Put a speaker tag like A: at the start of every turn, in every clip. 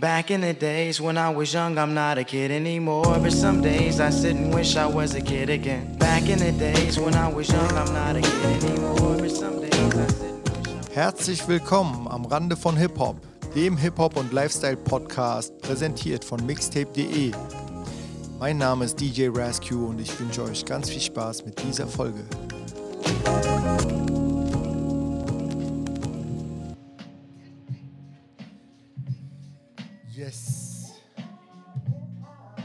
A: Back in the days when I was young, I'm not a kid anymore. But some days I sit and wish I was a kid again. Back in the days when I was young, I'm not a kid anymore. But some days I sit and wish I
B: Herzlich willkommen am Rande von Hip-Hop, dem Hip-Hop- und Lifestyle-Podcast, präsentiert von mixtape.de. Mein Name ist DJ Rascue und ich wünsche euch ganz viel Spaß mit dieser Folge.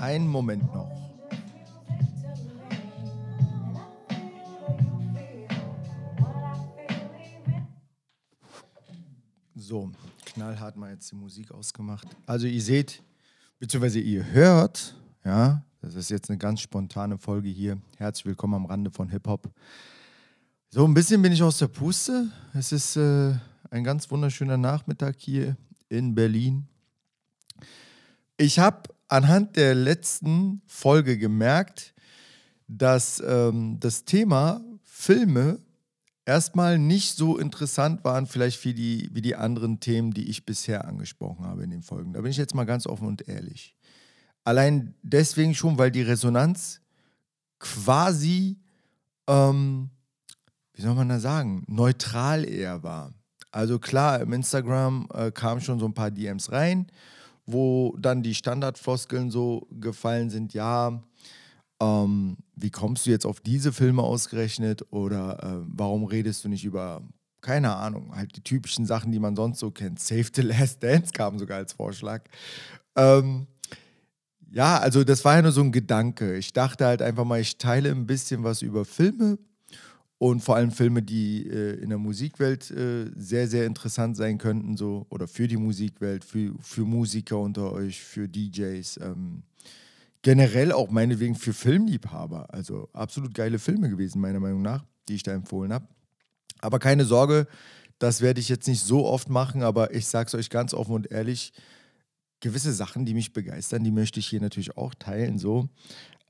B: Einen Moment noch. So, knallhart mal jetzt die Musik ausgemacht. Also ihr seht, beziehungsweise ihr hört, ja, das ist jetzt eine ganz spontane Folge hier. Herzlich willkommen am Rande von Hip-Hop. So, ein bisschen bin ich aus der Puste. Es ist äh, ein ganz wunderschöner Nachmittag hier in Berlin. Ich habe anhand der letzten Folge gemerkt, dass ähm, das Thema Filme erstmal nicht so interessant waren, vielleicht wie die, wie die anderen Themen, die ich bisher angesprochen habe in den Folgen. Da bin ich jetzt mal ganz offen und ehrlich. Allein deswegen schon, weil die Resonanz quasi, ähm, wie soll man da sagen, neutral eher war. Also klar, im Instagram äh, kamen schon so ein paar DMs rein, wo dann die Standardfloskeln so gefallen sind, ja, ähm, wie kommst du jetzt auf diese Filme ausgerechnet oder äh, warum redest du nicht über, keine Ahnung, halt die typischen Sachen, die man sonst so kennt. Save the Last Dance kam sogar als Vorschlag. Ähm, ja, also das war ja nur so ein Gedanke. Ich dachte halt einfach mal, ich teile ein bisschen was über Filme und vor allem Filme, die äh, in der Musikwelt äh, sehr, sehr interessant sein könnten, so oder für die Musikwelt, für, für Musiker unter euch, für DJs. Ähm, generell auch meinetwegen für Filmliebhaber. Also absolut geile Filme gewesen, meiner Meinung nach, die ich da empfohlen habe. Aber keine Sorge, das werde ich jetzt nicht so oft machen, aber ich sage es euch ganz offen und ehrlich, gewisse Sachen, die mich begeistern, die möchte ich hier natürlich auch teilen, so.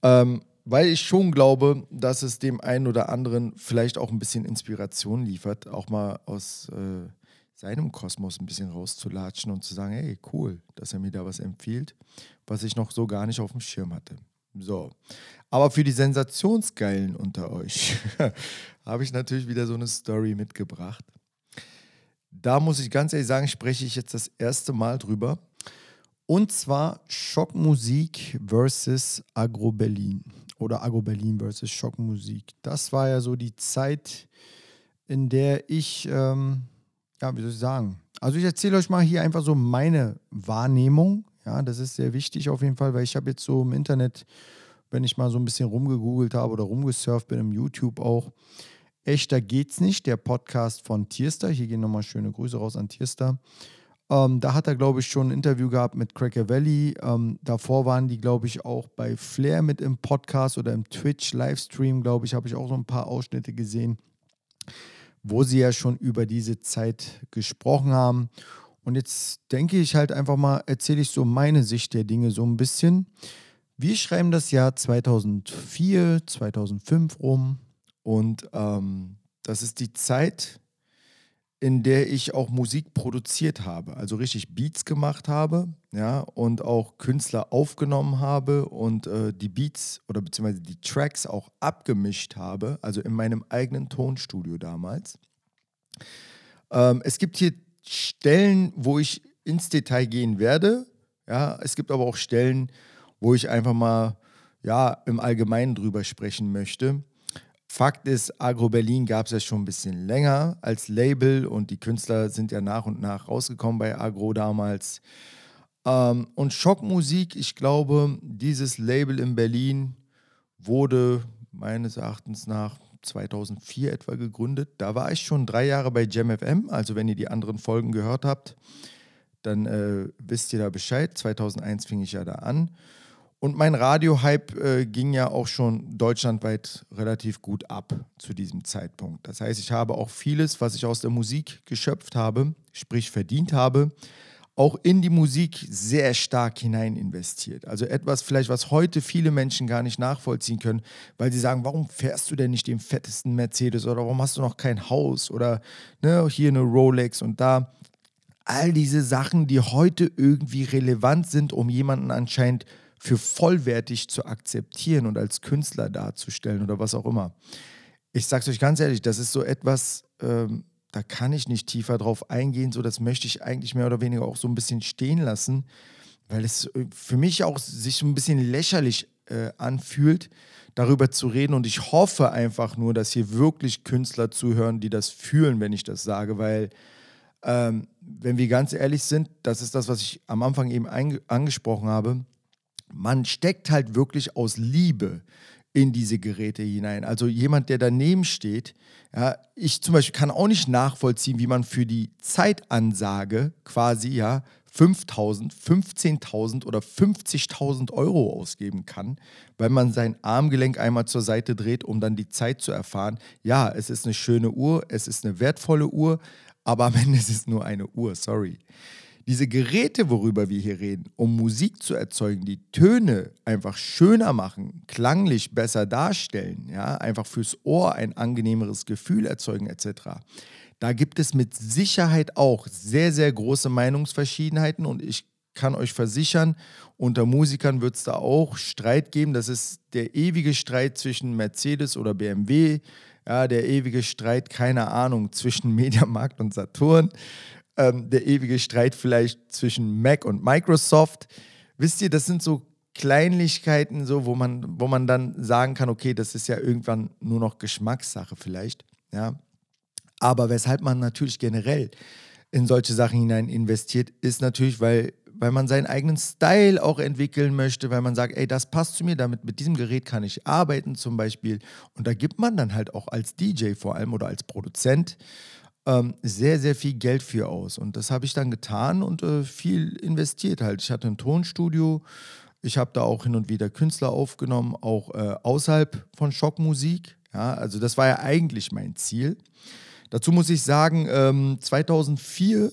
B: Ähm, weil ich schon glaube, dass es dem einen oder anderen vielleicht auch ein bisschen Inspiration liefert, auch mal aus äh, seinem Kosmos ein bisschen rauszulatschen und zu sagen, hey, cool, dass er mir da was empfiehlt, was ich noch so gar nicht auf dem Schirm hatte. So. Aber für die Sensationsgeilen unter euch habe ich natürlich wieder so eine Story mitgebracht. Da muss ich ganz ehrlich sagen, spreche ich jetzt das erste Mal drüber. Und zwar Schockmusik versus Agro Berlin oder Agro Berlin versus Schockmusik. Das war ja so die Zeit, in der ich, ähm, ja, wie soll ich sagen? Also ich erzähle euch mal hier einfach so meine Wahrnehmung. Ja, das ist sehr wichtig auf jeden Fall, weil ich habe jetzt so im Internet, wenn ich mal so ein bisschen rumgegoogelt habe oder rumgesurft bin, im YouTube auch, Echter geht's nicht, der Podcast von Tierster. Hier gehen nochmal schöne Grüße raus an Tierster. Ähm, da hat er, glaube ich, schon ein Interview gehabt mit Cracker Valley. Ähm, davor waren die, glaube ich, auch bei Flair mit im Podcast oder im Twitch-Livestream, glaube ich, habe ich auch so ein paar Ausschnitte gesehen, wo sie ja schon über diese Zeit gesprochen haben. Und jetzt denke ich halt einfach mal, erzähle ich so meine Sicht der Dinge so ein bisschen. Wir schreiben das Jahr 2004, 2005 rum und ähm, das ist die Zeit, in der ich auch Musik produziert habe, also richtig Beats gemacht habe, ja, und auch Künstler aufgenommen habe und äh, die Beats oder beziehungsweise die Tracks auch abgemischt habe, also in meinem eigenen Tonstudio damals. Ähm, es gibt hier Stellen, wo ich ins Detail gehen werde, ja, es gibt aber auch Stellen, wo ich einfach mal, ja, im Allgemeinen drüber sprechen möchte. Fakt ist, Agro Berlin gab es ja schon ein bisschen länger als Label und die Künstler sind ja nach und nach rausgekommen bei Agro damals. Ähm, und Schockmusik, ich glaube, dieses Label in Berlin wurde meines Erachtens nach 2004 etwa gegründet. Da war ich schon drei Jahre bei JamFM, also wenn ihr die anderen Folgen gehört habt, dann äh, wisst ihr da Bescheid. 2001 fing ich ja da an. Und mein Radio-Hype äh, ging ja auch schon deutschlandweit relativ gut ab zu diesem Zeitpunkt. Das heißt, ich habe auch vieles, was ich aus der Musik geschöpft habe, sprich verdient habe, auch in die Musik sehr stark hinein investiert. Also etwas vielleicht, was heute viele Menschen gar nicht nachvollziehen können, weil sie sagen, warum fährst du denn nicht den fettesten Mercedes oder warum hast du noch kein Haus oder ne, hier eine Rolex und da. all diese Sachen, die heute irgendwie relevant sind, um jemanden anscheinend für vollwertig zu akzeptieren und als Künstler darzustellen oder was auch immer. Ich sag's euch ganz ehrlich, das ist so etwas, ähm, da kann ich nicht tiefer drauf eingehen, so das möchte ich eigentlich mehr oder weniger auch so ein bisschen stehen lassen, weil es äh, für mich auch sich so ein bisschen lächerlich äh, anfühlt, darüber zu reden. Und ich hoffe einfach nur, dass hier wirklich Künstler zuhören, die das fühlen, wenn ich das sage, weil ähm, wenn wir ganz ehrlich sind, das ist das, was ich am Anfang eben angesprochen habe, man steckt halt wirklich aus Liebe in diese Geräte hinein. Also jemand, der daneben steht, ja, ich zum Beispiel kann auch nicht nachvollziehen, wie man für die Zeitansage quasi ja 5.000, 15.000 oder 50.000 Euro ausgeben kann, weil man sein Armgelenk einmal zur Seite dreht, um dann die Zeit zu erfahren. Ja, es ist eine schöne Uhr, es ist eine wertvolle Uhr, aber am Ende ist es nur eine Uhr, sorry. Diese Geräte, worüber wir hier reden, um Musik zu erzeugen, die Töne einfach schöner machen, klanglich besser darstellen, ja, einfach fürs Ohr ein angenehmeres Gefühl erzeugen etc. Da gibt es mit Sicherheit auch sehr, sehr große Meinungsverschiedenheiten und ich kann euch versichern, unter Musikern wird es da auch Streit geben. Das ist der ewige Streit zwischen Mercedes oder BMW, ja, der ewige Streit, keine Ahnung, zwischen Mediamarkt und Saturn, ähm, der ewige Streit vielleicht zwischen Mac und Microsoft. Wisst ihr, das sind so Kleinlichkeiten, so, wo, man, wo man dann sagen kann, okay, das ist ja irgendwann nur noch Geschmackssache vielleicht. Ja. Aber weshalb man natürlich generell in solche Sachen hinein investiert, ist natürlich, weil, weil man seinen eigenen Style auch entwickeln möchte, weil man sagt, ey, das passt zu mir, damit mit diesem Gerät kann ich arbeiten zum Beispiel. Und da gibt man dann halt auch als DJ vor allem oder als Produzent ähm, sehr, sehr viel Geld für aus. Und das habe ich dann getan und äh, viel investiert halt. Ich hatte ein Tonstudio, ich habe da auch hin und wieder Künstler aufgenommen, auch äh, außerhalb von Schockmusik. Ja, also das war ja eigentlich mein Ziel. Dazu muss ich sagen, ähm, 2004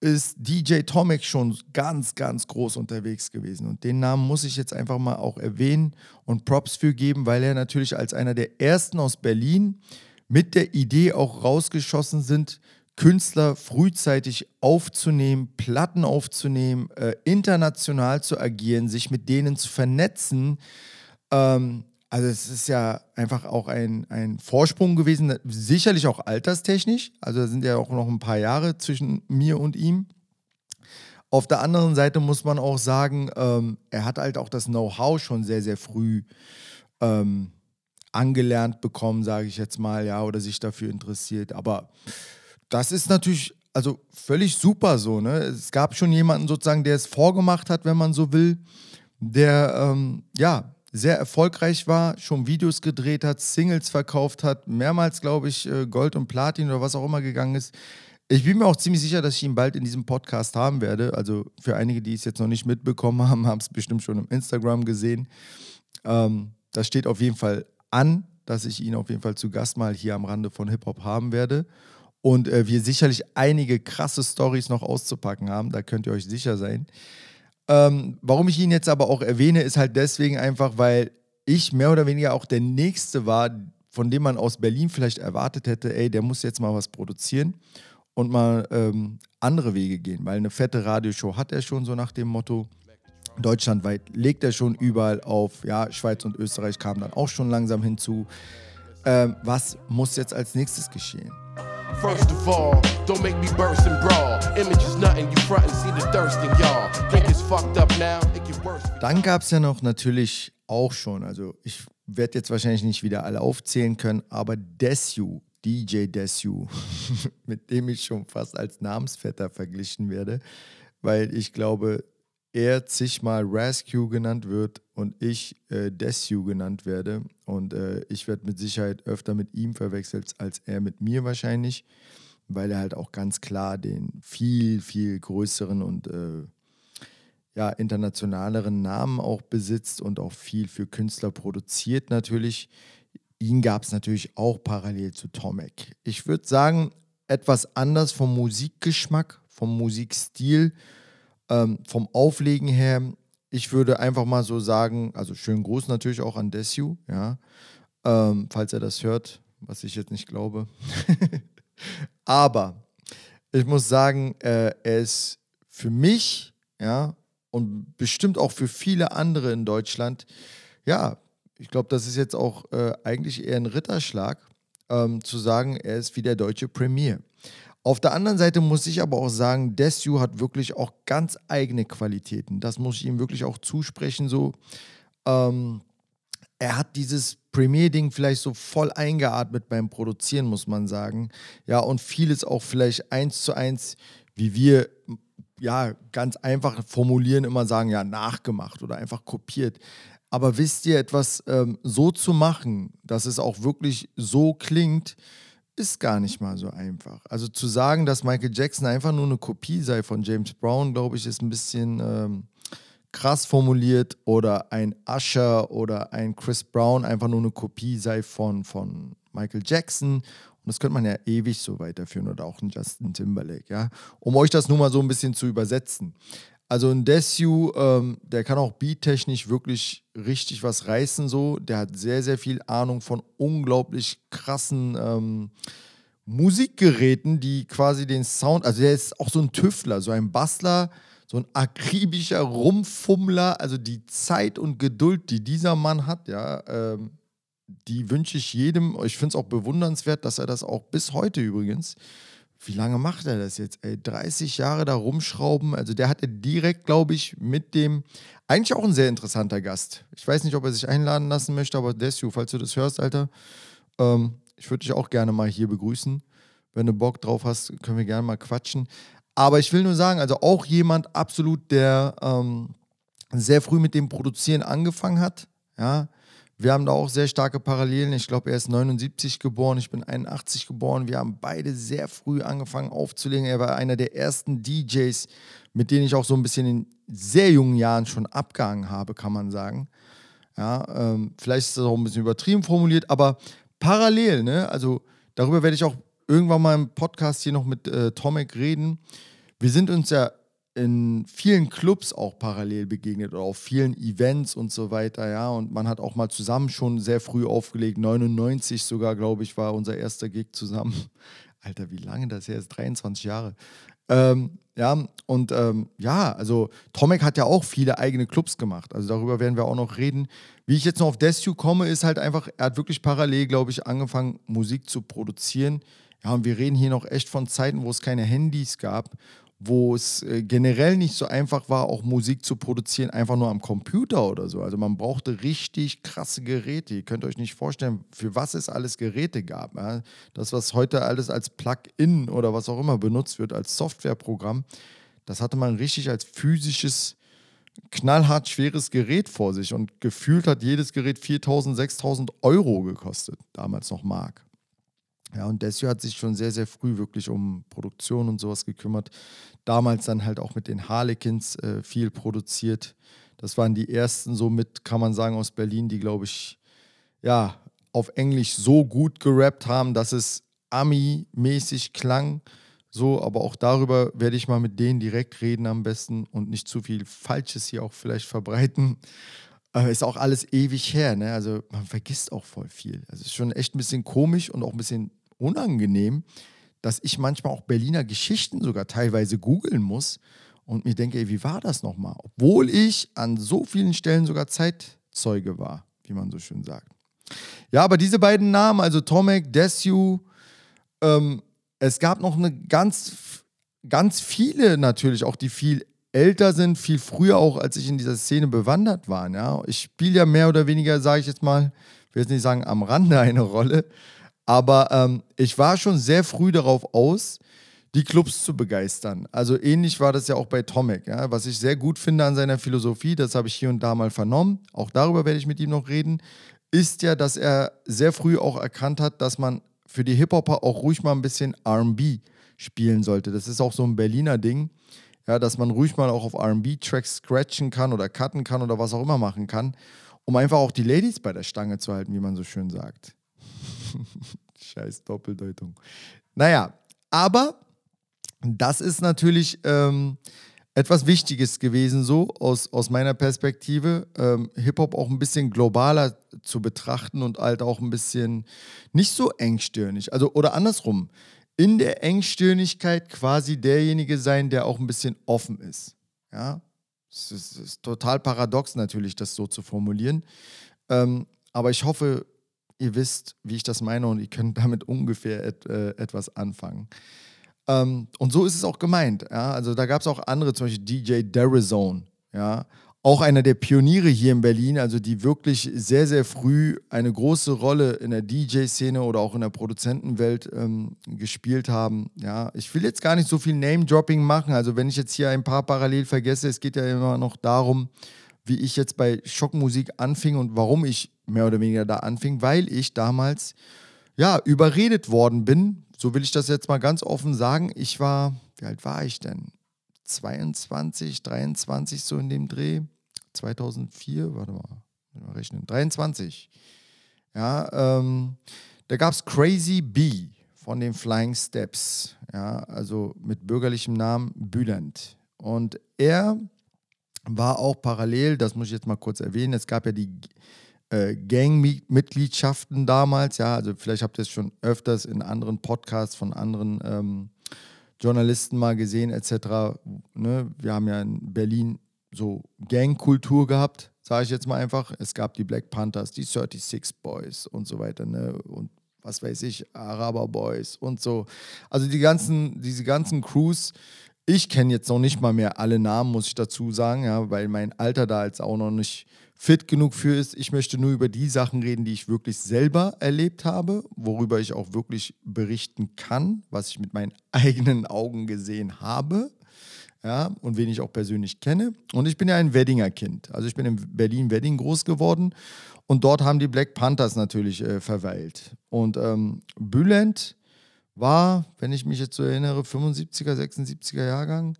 B: ist DJ Tomek schon ganz, ganz groß unterwegs gewesen. Und den Namen muss ich jetzt einfach mal auch erwähnen und Props für geben, weil er natürlich als einer der ersten aus Berlin mit der Idee auch rausgeschossen sind, Künstler frühzeitig aufzunehmen, Platten aufzunehmen, äh, international zu agieren, sich mit denen zu vernetzen. Ähm, also es ist ja einfach auch ein, ein Vorsprung gewesen, sicherlich auch alterstechnisch. Also da sind ja auch noch ein paar Jahre zwischen mir und ihm. Auf der anderen Seite muss man auch sagen, ähm, er hat halt auch das Know-how schon sehr, sehr früh ähm, angelernt bekommen, sage ich jetzt mal, ja, oder sich dafür interessiert. Aber das ist natürlich also völlig super so. Ne? Es gab schon jemanden sozusagen, der es vorgemacht hat, wenn man so will, der ähm, ja sehr erfolgreich war, schon Videos gedreht hat, Singles verkauft hat, mehrmals, glaube ich, äh, Gold und Platin oder was auch immer gegangen ist. Ich bin mir auch ziemlich sicher, dass ich ihn bald in diesem Podcast haben werde. Also für einige, die es jetzt noch nicht mitbekommen haben, haben es bestimmt schon im Instagram gesehen. Ähm, das steht auf jeden Fall an, dass ich ihn auf jeden Fall zu Gast mal hier am Rande von Hip-Hop haben werde. Und äh, wir sicherlich einige krasse Stories noch auszupacken haben, da könnt ihr euch sicher sein. Ähm, warum ich ihn jetzt aber auch erwähne, ist halt deswegen einfach, weil ich mehr oder weniger auch der Nächste war, von dem man aus Berlin vielleicht erwartet hätte, ey, der muss jetzt mal was produzieren und mal ähm, andere Wege gehen, weil eine fette Radioshow hat er schon so nach dem Motto. Deutschlandweit legt er schon überall auf. Ja, Schweiz und Österreich kamen dann auch schon langsam hinzu. Ähm, was muss jetzt als nächstes geschehen? First of all, don't make me burst and brawl. Image is nothing, you front and see the thirst in y'all. Think it's fucked up now, it get worse. Dann gab es ja noch natürlich auch schon, also ich werde jetzt wahrscheinlich nicht wieder alle aufzählen können, aber Desu, DJ Desu, mit dem ich schon fast als Namensvetter verglichen werde, weil ich glaube, er zigmal Rescue genannt wird und ich äh, Desu genannt werde. Und äh, ich werde mit Sicherheit öfter mit ihm verwechselt als er mit mir wahrscheinlich, weil er halt auch ganz klar den viel, viel größeren und äh, ja, internationaleren Namen auch besitzt und auch viel für Künstler produziert natürlich. Ihn gab es natürlich auch parallel zu Tomek. Ich würde sagen, etwas anders vom Musikgeschmack, vom Musikstil ähm, vom Auflegen her, ich würde einfach mal so sagen, also schönen Gruß natürlich auch an Desu, ja, ähm, falls er das hört, was ich jetzt nicht glaube. Aber ich muss sagen, äh, er ist für mich, ja, und bestimmt auch für viele andere in Deutschland, ja, ich glaube, das ist jetzt auch äh, eigentlich eher ein Ritterschlag, ähm, zu sagen, er ist wie der deutsche Premier. Auf der anderen Seite muss ich aber auch sagen, Desu hat wirklich auch ganz eigene Qualitäten. Das muss ich ihm wirklich auch zusprechen. So, ähm, er hat dieses Premiere-Ding vielleicht so voll eingeatmet beim Produzieren, muss man sagen. Ja, und vieles auch vielleicht eins zu eins, wie wir ja ganz einfach formulieren, immer sagen, ja, nachgemacht oder einfach kopiert. Aber wisst ihr, etwas ähm, so zu machen, dass es auch wirklich so klingt, ist gar nicht mal so einfach. Also zu sagen, dass Michael Jackson einfach nur eine Kopie sei von James Brown, glaube ich, ist ein bisschen ähm, krass formuliert. Oder ein Usher oder ein Chris Brown einfach nur eine Kopie sei von, von Michael Jackson. Und das könnte man ja ewig so weiterführen oder auch ein Justin Timberlake, ja. Um euch das nur mal so ein bisschen zu übersetzen. Also ein Desu, ähm, der kann auch beattechnisch wirklich richtig was reißen so. Der hat sehr, sehr viel Ahnung von unglaublich krassen ähm, Musikgeräten, die quasi den Sound, also der ist auch so ein Tüftler, so ein Bastler, so ein akribischer Rumfummler. Also die Zeit und Geduld, die dieser Mann hat, ja, ähm, die wünsche ich jedem. Ich finde es auch bewundernswert, dass er das auch bis heute übrigens wie lange macht er das jetzt? Ey, 30 Jahre da rumschrauben. Also der hatte direkt, glaube ich, mit dem, eigentlich auch ein sehr interessanter Gast. Ich weiß nicht, ob er sich einladen lassen möchte, aber Desu, falls du das hörst, Alter, ähm, ich würde dich auch gerne mal hier begrüßen. Wenn du Bock drauf hast, können wir gerne mal quatschen. Aber ich will nur sagen, also auch jemand absolut, der ähm, sehr früh mit dem Produzieren angefangen hat. Ja, wir haben da auch sehr starke Parallelen. Ich glaube, er ist 79 geboren, ich bin 81 geboren. Wir haben beide sehr früh angefangen aufzulegen. Er war einer der ersten DJs, mit denen ich auch so ein bisschen in sehr jungen Jahren schon abgehangen habe, kann man sagen. Ja, ähm, vielleicht ist das auch ein bisschen übertrieben formuliert, aber parallel, ne? Also darüber werde ich auch irgendwann mal im Podcast hier noch mit äh, Tomek reden. Wir sind uns ja in vielen Clubs auch parallel begegnet oder auf vielen Events und so weiter, ja. Und man hat auch mal zusammen schon sehr früh aufgelegt. 99 sogar, glaube ich, war unser erster Gig zusammen. Alter, wie lange das her ist? 23 Jahre. Ähm, ja, und ähm, ja, also Tomek hat ja auch viele eigene Clubs gemacht. Also darüber werden wir auch noch reden. Wie ich jetzt noch auf Desu komme, ist halt einfach, er hat wirklich parallel, glaube ich, angefangen, Musik zu produzieren. Ja, und wir reden hier noch echt von Zeiten, wo es keine Handys gab wo es äh, generell nicht so einfach war, auch Musik zu produzieren, einfach nur am Computer oder so. Also man brauchte richtig krasse Geräte. Ihr könnt euch nicht vorstellen, für was es alles Geräte gab. Ja? Das, was heute alles als Plugin oder was auch immer benutzt wird, als Softwareprogramm, das hatte man richtig als physisches, knallhart schweres Gerät vor sich. Und gefühlt hat jedes Gerät 4.000, 6.000 Euro gekostet, damals noch Mark. Ja, und Desio hat sich schon sehr, sehr früh wirklich um Produktion und sowas gekümmert. Damals dann halt auch mit den Harlequins äh, viel produziert. Das waren die ersten, somit kann man sagen, aus Berlin, die, glaube ich, ja, auf Englisch so gut gerappt haben, dass es Ami-mäßig klang. So, aber auch darüber werde ich mal mit denen direkt reden am besten und nicht zu viel Falsches hier auch vielleicht verbreiten. Aber ist auch alles ewig her, ne? Also man vergisst auch voll viel. Also ist schon echt ein bisschen komisch und auch ein bisschen unangenehm, dass ich manchmal auch Berliner Geschichten sogar teilweise googeln muss und mir denke, ey, wie war das nochmal? Obwohl ich an so vielen Stellen sogar Zeitzeuge war, wie man so schön sagt. Ja, aber diese beiden Namen, also Tomek, Desu, ähm, es gab noch eine ganz, ganz viele natürlich, auch die viel älter sind, viel früher auch, als ich in dieser Szene bewandert war. Ja? Ich spiele ja mehr oder weniger, sage ich jetzt mal, ich will jetzt nicht sagen am Rande eine Rolle, aber ähm, ich war schon sehr früh darauf aus, die Clubs zu begeistern. Also ähnlich war das ja auch bei Tomek. Ja? Was ich sehr gut finde an seiner Philosophie, das habe ich hier und da mal vernommen, auch darüber werde ich mit ihm noch reden, ist ja, dass er sehr früh auch erkannt hat, dass man für die Hip-Hopper auch ruhig mal ein bisschen RB spielen sollte. Das ist auch so ein Berliner Ding, ja, dass man ruhig mal auch auf RB-Tracks scratchen kann oder cutten kann oder was auch immer machen kann, um einfach auch die Ladies bei der Stange zu halten, wie man so schön sagt. Scheiß Doppeldeutung. Naja, aber das ist natürlich ähm, etwas Wichtiges gewesen, so aus, aus meiner Perspektive, ähm, Hip-Hop auch ein bisschen globaler zu betrachten und halt auch ein bisschen nicht so engstirnig. Also, oder andersrum. in der Engstirnigkeit quasi derjenige sein, der auch ein bisschen offen ist. Ja, es ist, es ist total paradox natürlich, das so zu formulieren. Ähm, aber ich hoffe, ihr wisst, wie ich das meine und ihr könnt damit ungefähr et, äh, etwas anfangen. Ähm, und so ist es auch gemeint. Ja? Also da gab es auch andere, zum Beispiel DJ Derizone. Ja? Auch einer der Pioniere hier in Berlin, also die wirklich sehr, sehr früh eine große Rolle in der DJ-Szene oder auch in der Produzentenwelt ähm, gespielt haben. Ja, ich will jetzt gar nicht so viel Name-Dropping machen. Also wenn ich jetzt hier ein paar parallel vergesse, es geht ja immer noch darum, wie ich jetzt bei Schockmusik anfing und warum ich mehr oder weniger da anfing, weil ich damals ja überredet worden bin. So will ich das jetzt mal ganz offen sagen. Ich war, wie alt war ich denn? 22, 23 so in dem Dreh. 2004, warte mal, rechnen, 23. Ja, ähm, da gab es Crazy B von den Flying Steps, ja, also mit bürgerlichem Namen Bülent. Und er war auch parallel, das muss ich jetzt mal kurz erwähnen, es gab ja die äh, Gangmitgliedschaften damals, ja, also vielleicht habt ihr es schon öfters in anderen Podcasts von anderen ähm, Journalisten mal gesehen, etc. Ne? Wir haben ja in Berlin so Gangkultur gehabt, sage ich jetzt mal einfach. Es gab die Black Panthers, die 36 Boys und so weiter, ne? Und was weiß ich, Araber Boys und so. Also die ganzen, diese ganzen Crews, ich kenne jetzt noch nicht mal mehr alle Namen, muss ich dazu sagen, ja, weil mein Alter da jetzt auch noch nicht fit genug für ist. Ich möchte nur über die Sachen reden, die ich wirklich selber erlebt habe, worüber ich auch wirklich berichten kann, was ich mit meinen eigenen Augen gesehen habe ja, und wen ich auch persönlich kenne. Und ich bin ja ein Weddinger Kind. Also ich bin in Berlin-Wedding groß geworden und dort haben die Black Panthers natürlich äh, verweilt. Und ähm, Bülent war, wenn ich mich jetzt so erinnere, 75er, 76er Jahrgang.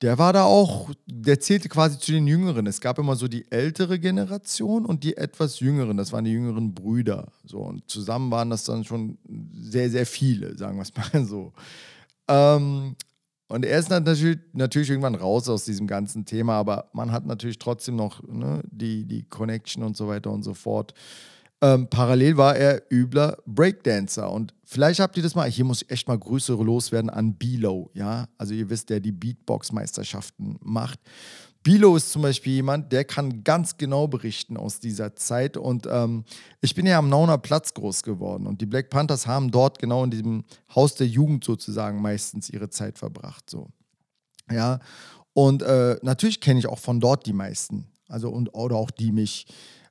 B: Der war da auch, der zählte quasi zu den Jüngeren. Es gab immer so die ältere Generation und die etwas jüngeren. Das waren die jüngeren Brüder. So, und zusammen waren das dann schon sehr, sehr viele, sagen wir es mal so. Ähm, und er ist natürlich, natürlich irgendwann raus aus diesem ganzen Thema, aber man hat natürlich trotzdem noch ne, die, die Connection und so weiter und so fort. Ähm, parallel war er übler Breakdancer. Und vielleicht habt ihr das mal, hier muss ich echt mal Grüße loswerden an Bilo, ja. Also ihr wisst, der die Beatbox-Meisterschaften macht. Bilo ist zum Beispiel jemand, der kann ganz genau berichten aus dieser Zeit. Und ähm, ich bin ja am Nauner Platz groß geworden. Und die Black Panthers haben dort genau in diesem Haus der Jugend sozusagen meistens ihre Zeit verbracht. So. Ja. Und äh, natürlich kenne ich auch von dort die meisten. Also und oder auch die mich.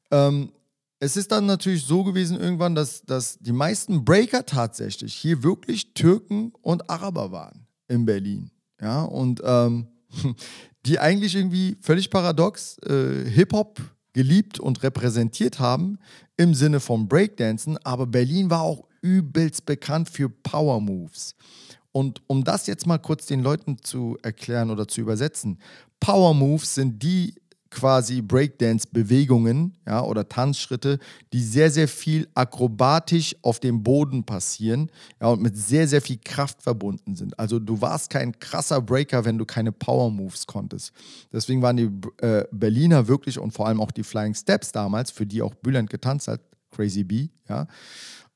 B: Ähm, es ist dann natürlich so gewesen irgendwann, dass, dass die meisten Breaker tatsächlich hier wirklich Türken und Araber waren in Berlin. Ja, und ähm, die eigentlich irgendwie völlig paradox äh, Hip-Hop geliebt und repräsentiert haben im Sinne von Breakdancen, aber Berlin war auch übelst bekannt für Power Moves. Und um das jetzt mal kurz den Leuten zu erklären oder zu übersetzen, Power Moves sind die quasi Breakdance-Bewegungen ja, oder Tanzschritte, die sehr, sehr viel akrobatisch auf dem Boden passieren ja, und mit sehr, sehr viel Kraft verbunden sind. Also du warst kein krasser Breaker, wenn du keine Power-Moves konntest. Deswegen waren die äh, Berliner wirklich und vor allem auch die Flying Steps damals, für die auch Bülent getanzt hat, Crazy B, ja,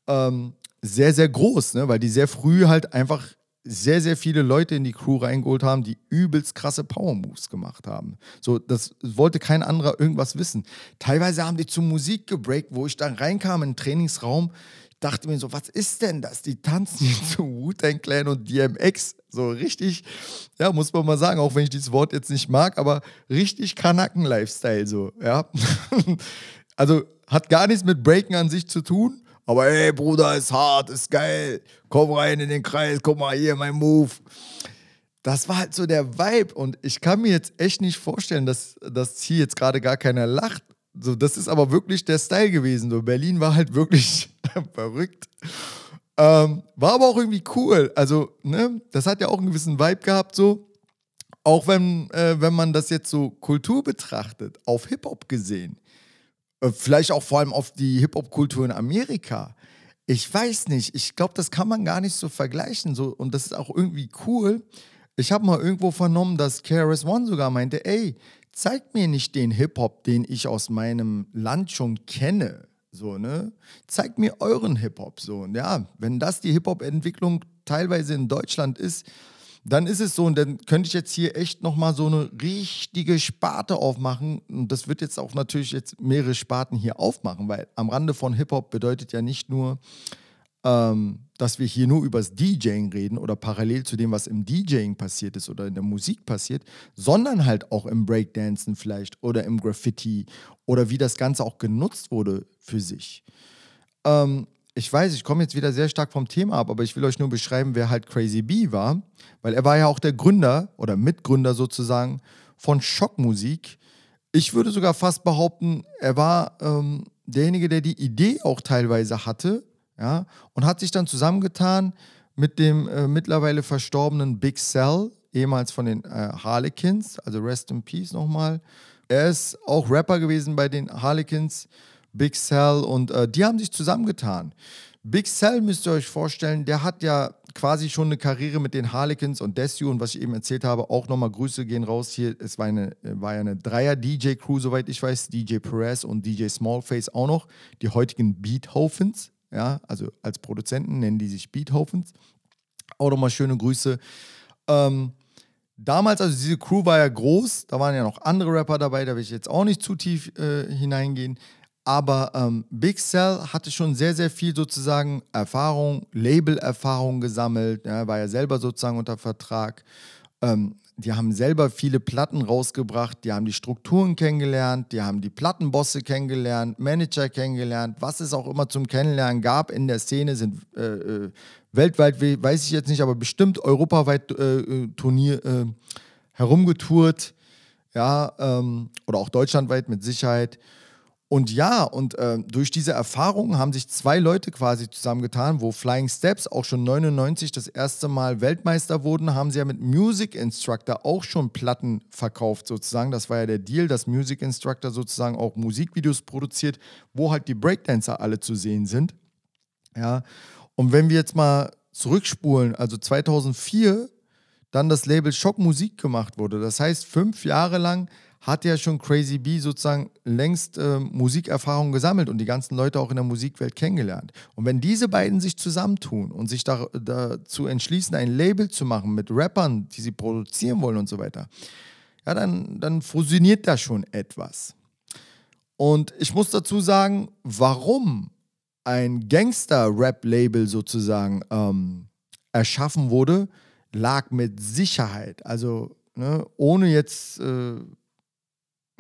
B: ähm, sehr, sehr groß, ne? weil die sehr früh halt einfach sehr, sehr viele Leute in die Crew reingeholt haben, die übelst krasse Power-Moves gemacht haben. So, das wollte kein anderer irgendwas wissen. Teilweise haben die zu Musik gebreakt, wo ich dann reinkam in den Trainingsraum, dachte mir so, was ist denn das? Die tanzen hier zu Wu-Tang Clan und DMX. So richtig, ja, muss man mal sagen, auch wenn ich dieses Wort jetzt nicht mag, aber richtig Kanaken-Lifestyle so, ja. also hat gar nichts mit Breaken an sich zu tun, aber ey, Bruder, ist hart, ist geil. Komm rein in den Kreis, guck mal hier, mein Move. Das war halt so der Vibe. Und ich kann mir jetzt echt nicht vorstellen, dass, dass hier jetzt gerade gar keiner lacht. So, das ist aber wirklich der Style gewesen. So, Berlin war halt wirklich verrückt. Ähm, war aber auch irgendwie cool. Also, ne, das hat ja auch einen gewissen Vibe gehabt, so. Auch wenn, äh, wenn man das jetzt so Kultur betrachtet, auf Hip-Hop gesehen. Äh, vielleicht auch vor allem auf die Hip-Hop-Kultur in Amerika. Ich weiß nicht, ich glaube, das kann man gar nicht so vergleichen. So, und das ist auch irgendwie cool. Ich habe mal irgendwo vernommen, dass KRS One sogar meinte, ey, zeig mir nicht den Hip-Hop, den ich aus meinem Land schon kenne. So, ne? Zeigt mir euren Hip-Hop. So, und ja, wenn das die Hip-Hop-Entwicklung teilweise in Deutschland ist, dann ist es so, und dann könnte ich jetzt hier echt nochmal so eine richtige Sparte aufmachen. Und das wird jetzt auch natürlich jetzt mehrere Sparten hier aufmachen, weil am Rande von Hip-Hop bedeutet ja nicht nur, ähm, dass wir hier nur übers DJing reden oder parallel zu dem, was im DJing passiert ist oder in der Musik passiert, sondern halt auch im Breakdancen vielleicht oder im Graffiti oder wie das Ganze auch genutzt wurde für sich. Ähm, ich weiß, ich komme jetzt wieder sehr stark vom Thema ab, aber ich will euch nur beschreiben, wer halt Crazy B war, weil er war ja auch der Gründer oder Mitgründer sozusagen von Schockmusik. Ich würde sogar fast behaupten, er war ähm, derjenige, der die Idee auch teilweise hatte, ja, und hat sich dann zusammengetan mit dem äh, mittlerweile verstorbenen Big Cell, ehemals von den äh, Harlequins, also Rest in Peace nochmal. Er ist auch Rapper gewesen bei den Harlequins. Big Cell und äh, die haben sich zusammengetan. Big Cell müsst ihr euch vorstellen, der hat ja quasi schon eine Karriere mit den Harlequins und Desu und was ich eben erzählt habe, auch nochmal Grüße gehen raus hier. Es war, eine, war ja eine Dreier-DJ-Crew, soweit ich weiß, DJ Perez und DJ Smallface auch noch, die heutigen Beethovens, ja, also als Produzenten nennen die sich Beethovens. Auch nochmal schöne Grüße. Ähm, damals, also diese Crew war ja groß, da waren ja noch andere Rapper dabei, da will ich jetzt auch nicht zu tief äh, hineingehen. Aber ähm, Big Cell hatte schon sehr, sehr viel sozusagen Erfahrung, Label-Erfahrung gesammelt. Ja, war ja selber sozusagen unter Vertrag. Ähm, die haben selber viele Platten rausgebracht, die haben die Strukturen kennengelernt, die haben die Plattenbosse kennengelernt, Manager kennengelernt, was es auch immer zum Kennenlernen gab in der Szene, sind äh, äh, weltweit, weiß ich jetzt nicht, aber bestimmt europaweit äh, äh Turnier äh, herumgetourt, ja, ähm, oder auch deutschlandweit mit Sicherheit. Und ja, und äh, durch diese Erfahrung haben sich zwei Leute quasi zusammengetan, wo Flying Steps auch schon 99 das erste Mal Weltmeister wurden, haben sie ja mit Music Instructor auch schon Platten verkauft sozusagen. Das war ja der Deal, dass Music Instructor sozusagen auch Musikvideos produziert, wo halt die Breakdancer alle zu sehen sind. Ja, und wenn wir jetzt mal zurückspulen, also 2004 dann das Label Schock Musik gemacht wurde. Das heißt, fünf Jahre lang hat ja schon Crazy B sozusagen längst äh, Musikerfahrung gesammelt und die ganzen Leute auch in der Musikwelt kennengelernt. Und wenn diese beiden sich zusammentun und sich da, dazu entschließen, ein Label zu machen mit Rappern, die sie produzieren wollen und so weiter, ja, dann, dann fusioniert da schon etwas. Und ich muss dazu sagen, warum ein Gangster-Rap-Label sozusagen ähm, erschaffen wurde, lag mit Sicherheit, also ne, ohne jetzt äh,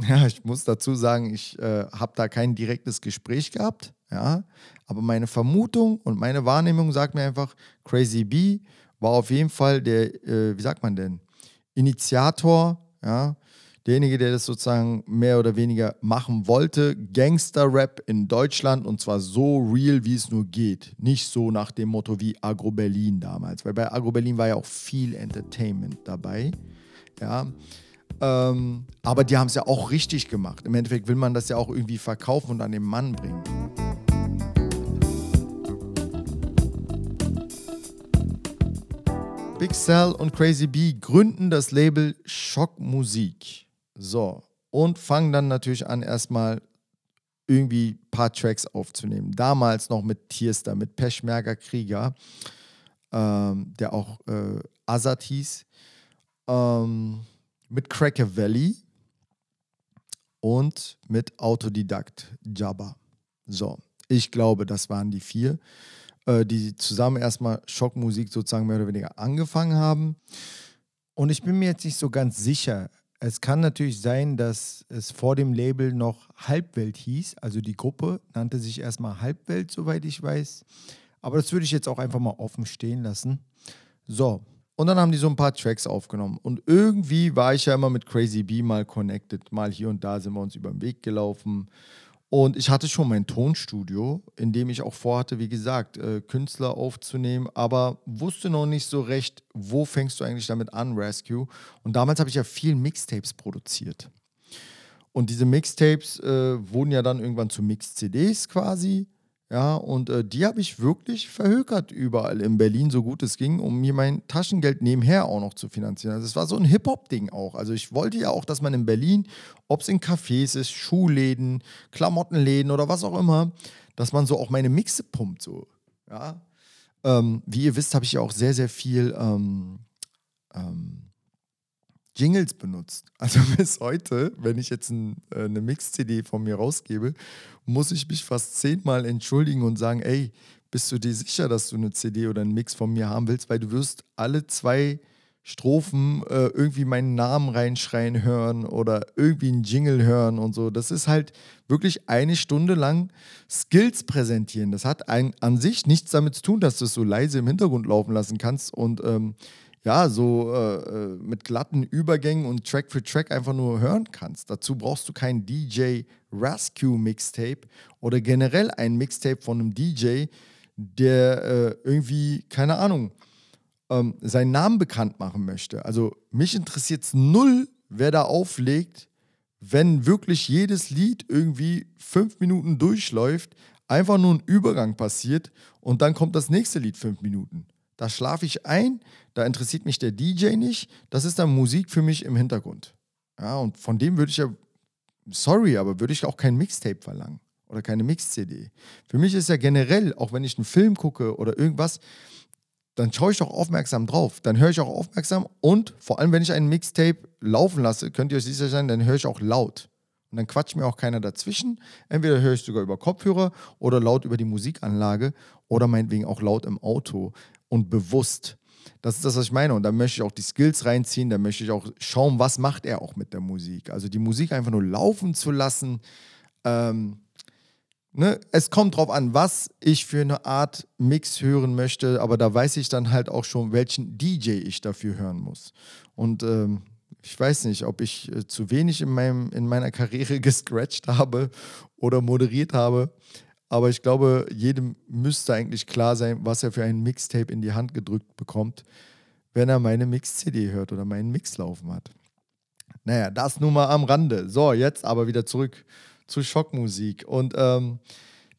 B: Ja, ich muss dazu sagen, ich äh, habe da kein direktes Gespräch gehabt, ja. Aber meine Vermutung und meine Wahrnehmung sagt mir einfach, Crazy B war auf jeden Fall der, äh, wie sagt man denn, Initiator, ja, derjenige, der das sozusagen mehr oder weniger machen wollte, Gangster-Rap in Deutschland und zwar so real, wie es nur geht. Nicht so nach dem Motto wie Agro Berlin damals, weil bei Agro Berlin war ja auch viel Entertainment dabei, ja. Ähm, aber die haben es ja auch richtig gemacht. Im Endeffekt will man das ja auch irgendwie verkaufen und an den Mann bringen. Big Cell und Crazy B gründen das Label Schock Musik. So, und fangen dann natürlich an, erstmal irgendwie ein paar Tracks aufzunehmen. Damals noch mit Tierster, mit Peschmerger Krieger, ähm, der auch äh, Azad hieß. Ähm, mit Cracker Valley und mit Autodidakt Jabba. So, ich glaube, das waren die vier, äh, die zusammen erstmal Schockmusik sozusagen mehr oder weniger angefangen haben. Und ich bin mir jetzt nicht so ganz sicher. Es kann natürlich sein, dass es vor dem Label noch Halbwelt hieß. Also die Gruppe nannte sich erstmal Halbwelt, soweit ich weiß. Aber das würde ich jetzt auch einfach mal offen stehen lassen. So, und dann haben die so ein paar Tracks aufgenommen. Und irgendwie war ich ja immer mit Crazy B mal connected. Mal hier und da sind wir uns über den Weg gelaufen. Und ich hatte schon mein Tonstudio, in dem ich auch vorhatte, wie gesagt, äh, Künstler aufzunehmen, aber wusste noch nicht so recht, wo fängst du eigentlich damit an, Rescue. Und damals habe ich ja viel Mixtapes produziert. Und diese Mixtapes äh, wurden ja dann irgendwann zu Mix-CDs quasi. Ja, und äh, die habe ich wirklich verhökert überall in Berlin, so gut es ging, um mir mein Taschengeld nebenher auch noch zu finanzieren. Also es war so ein Hip-Hop-Ding auch. Also ich wollte ja auch, dass man in Berlin, ob es in Cafés ist, Schuhläden, Klamottenläden oder was auch immer, dass man so auch meine Mixe pumpt, so. Ja. Ähm, wie ihr wisst, habe ich ja auch sehr, sehr viel ähm, ähm, Jingles benutzt. Also bis heute, wenn ich jetzt ein, äh, eine Mix-CD von mir rausgebe, muss ich mich fast zehnmal entschuldigen und sagen, ey, bist du dir sicher, dass du eine CD oder einen Mix von mir haben willst? Weil du wirst alle zwei Strophen äh, irgendwie meinen Namen reinschreien hören oder irgendwie einen Jingle hören und so. Das ist halt wirklich eine Stunde lang Skills präsentieren. Das hat ein, an sich nichts damit zu tun, dass du es so leise im Hintergrund laufen lassen kannst und ähm, ja, so äh, äh, mit glatten Übergängen und Track für Track einfach nur hören kannst. Dazu brauchst du kein DJ Rescue Mixtape oder generell ein Mixtape von einem DJ, der äh, irgendwie, keine Ahnung, ähm, seinen Namen bekannt machen möchte. Also mich interessiert es null, wer da auflegt, wenn wirklich jedes Lied irgendwie fünf Minuten durchläuft, einfach nur ein Übergang passiert und dann kommt das nächste Lied fünf Minuten. Da schlafe ich ein, da interessiert mich der DJ nicht. Das ist dann Musik für mich im Hintergrund. Ja, und von dem würde ich ja, sorry, aber würde ich auch kein Mixtape verlangen oder keine Mix-CD. Für mich ist ja generell, auch wenn ich einen Film gucke oder irgendwas, dann schaue ich doch aufmerksam drauf. Dann höre ich auch aufmerksam und vor allem, wenn ich ein Mixtape laufen lasse, könnt ihr euch sicher sein, dann höre ich auch laut. Und dann quatscht mir auch keiner dazwischen. Entweder höre ich sogar über Kopfhörer oder laut über die Musikanlage oder meinetwegen auch laut im Auto und bewusst. Das ist das, was ich meine. Und da möchte ich auch die Skills reinziehen, da möchte ich auch schauen, was macht er auch mit der Musik. Also die Musik einfach nur laufen zu lassen. Ähm, ne? Es kommt drauf an, was ich für eine Art Mix hören möchte, aber da weiß ich dann halt auch schon, welchen DJ ich dafür hören muss. Und ähm, ich weiß nicht, ob ich äh, zu wenig in, meinem, in meiner Karriere gescratcht habe oder moderiert habe. Aber ich glaube, jedem müsste eigentlich klar sein, was er für ein Mixtape in die Hand gedrückt bekommt, wenn er meine Mix-CD hört oder meinen Mix laufen hat. Naja, das nur mal am Rande. So, jetzt aber wieder zurück zu Schockmusik. Und ähm,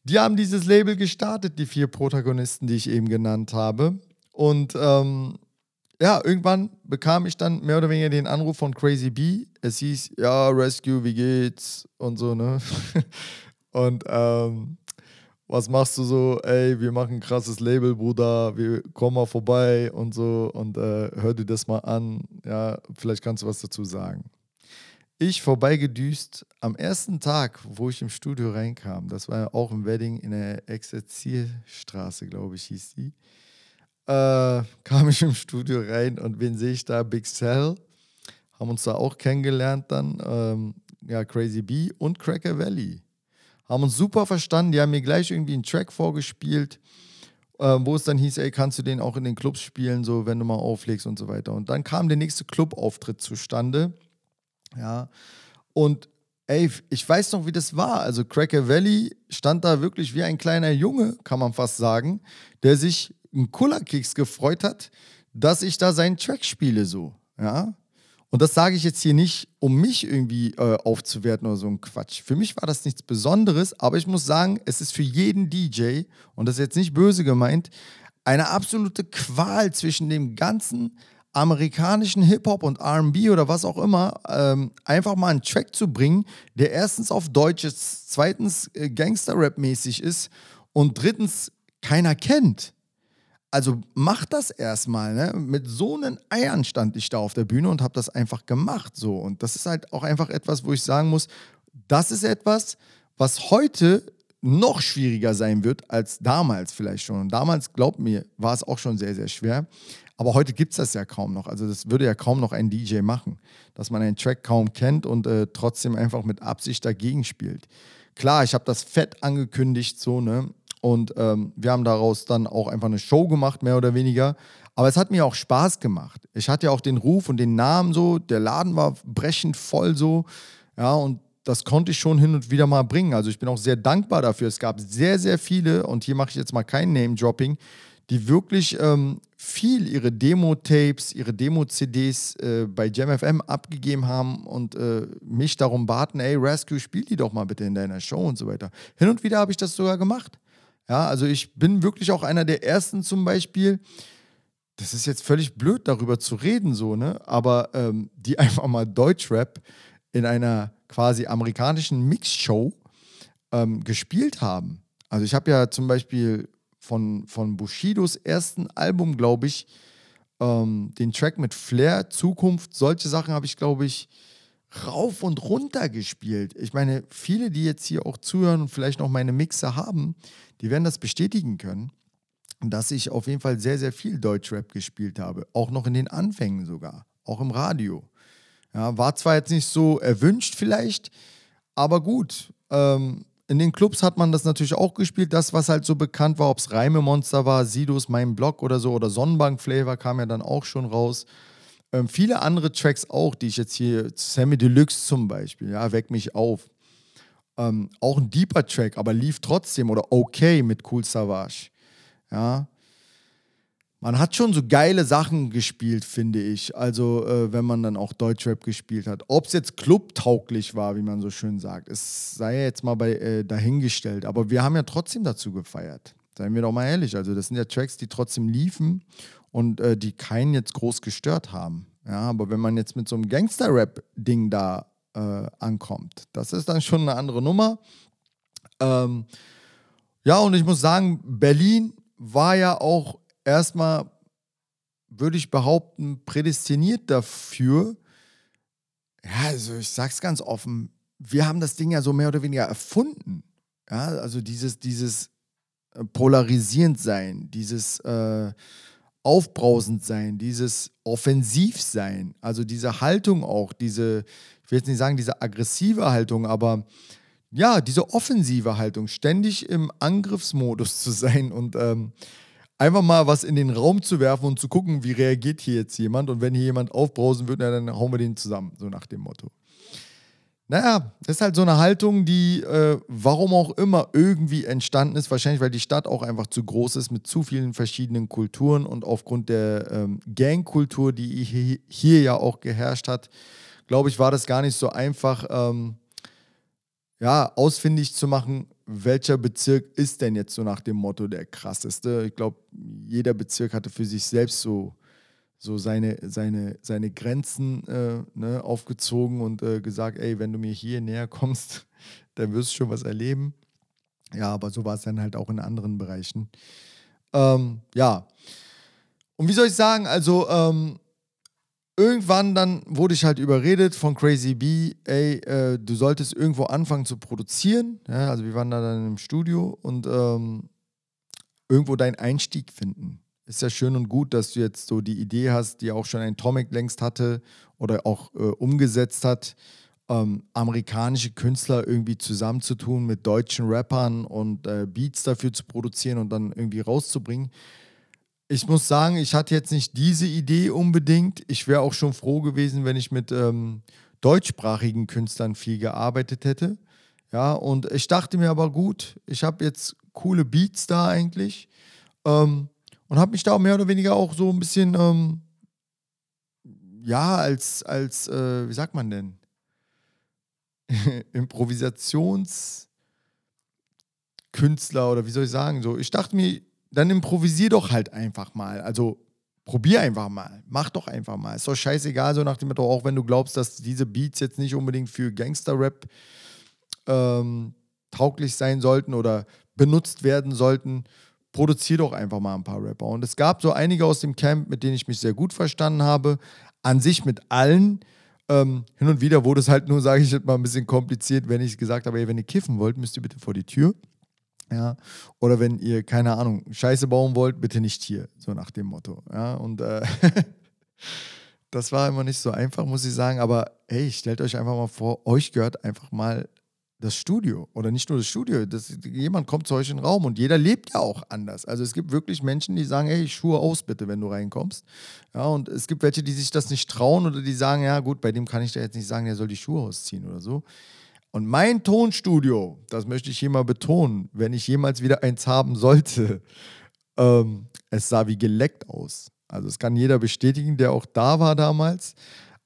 B: die haben dieses Label gestartet, die vier Protagonisten, die ich eben genannt habe. Und ähm, ja, irgendwann bekam ich dann mehr oder weniger den Anruf von Crazy B. Es hieß, ja, Rescue, wie geht's? Und so, ne? Und ähm, was machst du so? Ey, wir machen ein krasses Label, Bruder, wir kommen mal vorbei und so und äh, hör dir das mal an. Ja, vielleicht kannst du was dazu sagen. Ich vorbeigedüst am ersten Tag, wo ich im Studio reinkam, das war ja auch im Wedding in der Exerzierstraße, glaube ich, hieß die, äh, kam ich im Studio rein und wen sehe ich da? Big Cell. Haben uns da auch kennengelernt dann. Ähm, ja, Crazy B und Cracker Valley haben uns super verstanden. Die haben mir gleich irgendwie einen Track vorgespielt, äh, wo es dann hieß, ey, kannst du den auch in den Clubs spielen, so wenn du mal auflegst und so weiter. Und dann kam der nächste Clubauftritt zustande. Ja. Und ey, ich weiß noch, wie das war. Also Cracker Valley stand da wirklich wie ein kleiner Junge, kann man fast sagen, der sich einen Kullerkeks gefreut hat, dass ich da seinen Track spiele so. Ja. Und das sage ich jetzt hier nicht, um mich irgendwie äh, aufzuwerten oder so ein Quatsch. Für mich war das nichts Besonderes, aber ich muss sagen, es ist für jeden DJ, und das ist jetzt nicht böse gemeint, eine absolute Qual zwischen dem ganzen amerikanischen Hip-Hop und RB oder was auch immer, ähm, einfach mal einen Track zu bringen, der erstens auf Deutsch ist, zweitens äh, Gangster-Rap-mäßig ist und drittens keiner kennt. Also mach das erstmal. Ne? Mit so einen Eiern stand ich da auf der Bühne und habe das einfach gemacht. So. Und das ist halt auch einfach etwas, wo ich sagen muss, das ist etwas, was heute noch schwieriger sein wird als damals vielleicht schon. Und damals, glaubt mir, war es auch schon sehr, sehr schwer. Aber heute gibt es das ja kaum noch. Also das würde ja kaum noch ein DJ machen, dass man einen Track kaum kennt und äh, trotzdem einfach mit Absicht dagegen spielt. Klar, ich habe das fett angekündigt, so, ne? Und ähm, wir haben daraus dann auch einfach eine Show gemacht, mehr oder weniger. Aber es hat mir auch Spaß gemacht. Ich hatte ja auch den Ruf und den Namen so. Der Laden war brechend voll so. Ja, und das konnte ich schon hin und wieder mal bringen. Also ich bin auch sehr dankbar dafür. Es gab sehr, sehr viele, und hier mache ich jetzt mal kein Name-Dropping, die wirklich ähm, viel ihre Demo-Tapes, ihre Demo-CDs äh, bei JamFM abgegeben haben und äh, mich darum baten, ey, Rescue, spiel die doch mal bitte in deiner Show und so weiter. Hin und wieder habe ich das sogar gemacht. Ja, also ich bin wirklich auch einer der ersten zum Beispiel, das ist jetzt völlig blöd, darüber zu reden, so, ne? Aber ähm, die einfach mal Deutschrap in einer quasi amerikanischen Mixshow ähm, gespielt haben. Also ich habe ja zum Beispiel von, von Bushidos ersten Album, glaube ich, ähm, den Track mit Flair, Zukunft, solche Sachen habe ich, glaube ich, rauf und runter gespielt. Ich meine, viele, die jetzt hier auch zuhören und vielleicht noch meine Mixer haben, die werden das bestätigen können, dass ich auf jeden Fall sehr, sehr viel Deutschrap gespielt habe. Auch noch in den Anfängen sogar, auch im Radio. Ja, war zwar jetzt nicht so erwünscht vielleicht, aber gut. Ähm, in den Clubs hat man das natürlich auch gespielt. Das, was halt so bekannt war, ob es Reime-Monster war, Sidos, Mein Block oder so, oder Sonnenbank-Flavor kam ja dann auch schon raus. Ähm, viele andere Tracks auch, die ich jetzt hier, Sammy Deluxe zum Beispiel, ja, Weck mich auf. Ähm, auch ein deeper Track, aber lief trotzdem oder okay mit Cool Savage. Ja. Man hat schon so geile Sachen gespielt, finde ich. Also, äh, wenn man dann auch Deutschrap gespielt hat. Ob es jetzt clubtauglich war, wie man so schön sagt, es sei jetzt mal bei, äh, dahingestellt. Aber wir haben ja trotzdem dazu gefeiert. Seien wir doch mal ehrlich. Also, das sind ja Tracks, die trotzdem liefen und äh, die keinen jetzt groß gestört haben. Ja, aber wenn man jetzt mit so einem Gangster-Rap-Ding da äh, ankommt, das ist dann schon eine andere Nummer. Ähm, ja, und ich muss sagen, Berlin war ja auch erstmal, würde ich behaupten, prädestiniert dafür. Ja, also ich sag's ganz offen, wir haben das Ding ja so mehr oder weniger erfunden. Ja, also dieses, dieses polarisierend sein, dieses äh, aufbrausend sein, dieses offensiv sein, also diese Haltung auch, diese, ich will jetzt nicht sagen, diese aggressive Haltung, aber ja, diese offensive Haltung, ständig im Angriffsmodus zu sein und ähm, einfach mal was in den Raum zu werfen und zu gucken, wie reagiert hier jetzt jemand und wenn hier jemand aufbrausen wird, dann hauen wir den zusammen, so nach dem Motto. Naja, das ist halt so eine Haltung, die, äh, warum auch immer, irgendwie entstanden ist. Wahrscheinlich, weil die Stadt auch einfach zu groß ist mit zu vielen verschiedenen Kulturen und aufgrund der ähm, Gangkultur, die hier, ja auch geherrscht hat, glaube ich, war das gar nicht so einfach, ähm, ja, ausfindig zu machen, welcher Bezirk ist denn jetzt so nach dem Motto der krasseste. Ich glaube, jeder Bezirk hatte für sich selbst so so seine, seine, seine Grenzen äh, ne, aufgezogen und äh, gesagt, ey, wenn du mir hier näher kommst, dann wirst du schon was erleben. Ja, aber so war es dann halt auch in anderen Bereichen. Ähm, ja. Und wie soll ich sagen, also ähm, irgendwann dann wurde ich halt überredet von Crazy B, ey, äh, du solltest irgendwo anfangen zu produzieren. Ja, also wir waren da dann im Studio und ähm, irgendwo deinen Einstieg finden ist ja schön und gut, dass du jetzt so die Idee hast, die auch schon ein Tomic längst hatte oder auch äh, umgesetzt hat, ähm, amerikanische Künstler irgendwie zusammenzutun mit deutschen Rappern und äh, Beats dafür zu produzieren und dann irgendwie rauszubringen. Ich muss sagen, ich hatte jetzt nicht diese Idee unbedingt. Ich wäre auch schon froh gewesen, wenn ich mit ähm, deutschsprachigen Künstlern viel gearbeitet hätte. Ja, und ich dachte mir aber gut, ich habe jetzt coole Beats da eigentlich. Ähm, und habe mich da mehr oder weniger auch so ein bisschen, ähm, ja, als, als äh, wie sagt man denn, Improvisationskünstler oder wie soll ich sagen, so, ich dachte mir, dann improvisier doch halt einfach mal. Also probier einfach mal, mach doch einfach mal. Ist doch scheißegal, so nach dem Motto, auch wenn du glaubst, dass diese Beats jetzt nicht unbedingt für Gangster-Rap ähm, tauglich sein sollten oder benutzt werden sollten produziere doch einfach mal ein paar Rapper. Und es gab so einige aus dem Camp, mit denen ich mich sehr gut verstanden habe. An sich mit allen. Ähm, hin und wieder wurde es halt nur, sage ich jetzt mal, ein bisschen kompliziert, wenn ich gesagt habe, ey, wenn ihr kiffen wollt, müsst ihr bitte vor die Tür. Ja, oder wenn ihr, keine Ahnung, Scheiße bauen wollt, bitte nicht hier, so nach dem Motto. Ja, und äh, das war immer nicht so einfach, muss ich sagen, aber hey, stellt euch einfach mal vor, euch gehört einfach mal das Studio oder nicht nur das Studio, das, jemand kommt zu euch in den Raum und jeder lebt ja auch anders. Also es gibt wirklich Menschen, die sagen, hey, Schuhe aus bitte, wenn du reinkommst. Ja, und es gibt welche, die sich das nicht trauen oder die sagen, ja gut, bei dem kann ich da jetzt nicht sagen, der soll die Schuhe ausziehen oder so. Und mein Tonstudio, das möchte ich hier mal betonen, wenn ich jemals wieder eins haben sollte, ähm, es sah wie geleckt aus. Also es kann jeder bestätigen, der auch da war damals.